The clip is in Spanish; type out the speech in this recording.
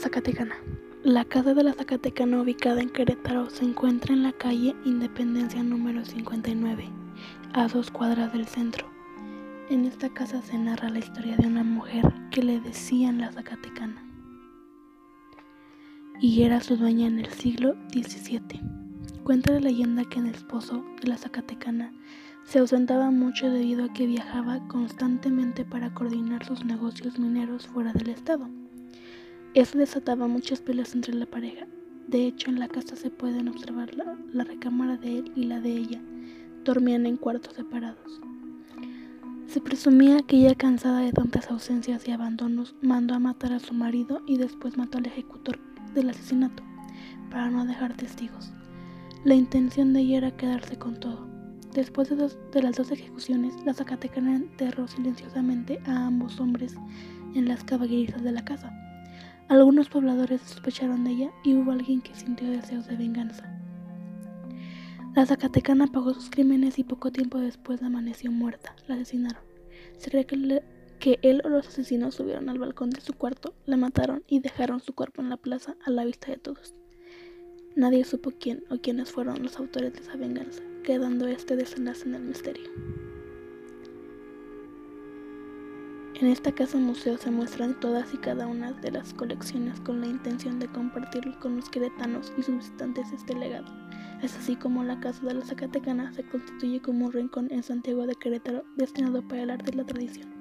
Zacatecana. La casa de la Zacatecana ubicada en Querétaro se encuentra en la calle Independencia número 59, a dos cuadras del centro. En esta casa se narra la historia de una mujer que le decían la Zacatecana y era su dueña en el siglo XVII. Cuenta la leyenda que el esposo de la Zacatecana se ausentaba mucho debido a que viajaba constantemente para coordinar sus negocios mineros fuera del estado. Eso desataba muchas peleas entre la pareja. De hecho, en la casa se pueden observar la, recámara de él y la de ella. Dormían en cuartos separados. Se presumía que ella, cansada de tantas ausencias y abandonos, mandó a matar a su marido y después mató al ejecutor del asesinato, para no dejar testigos. La intención de ella era quedarse con todo. Después de, de las dos ejecuciones, la Zacatecana enterró silenciosamente a ambos hombres en las caballerizas de la casa. Algunos pobladores sospecharon de ella y hubo alguien que sintió deseos de venganza. La Zacatecana pagó sus crímenes y poco tiempo después amaneció muerta. La asesinaron. Se cree que, él o los asesinos subieron al balcón de su cuarto, la mataron y dejaron su cuerpo en la plaza a la vista de todos. Nadie supo quién o quiénes fueron los autores de esa venganza, quedando este desenlace en el misterio. En esta casa museo se muestran todas y cada una de las colecciones con la intención de compartir con los queretanos y sus visitantes este legado. Es así como la Casa de la Zacatecana se constituye como un rincón en Santiago de Querétaro destinado para el arte y la tradición.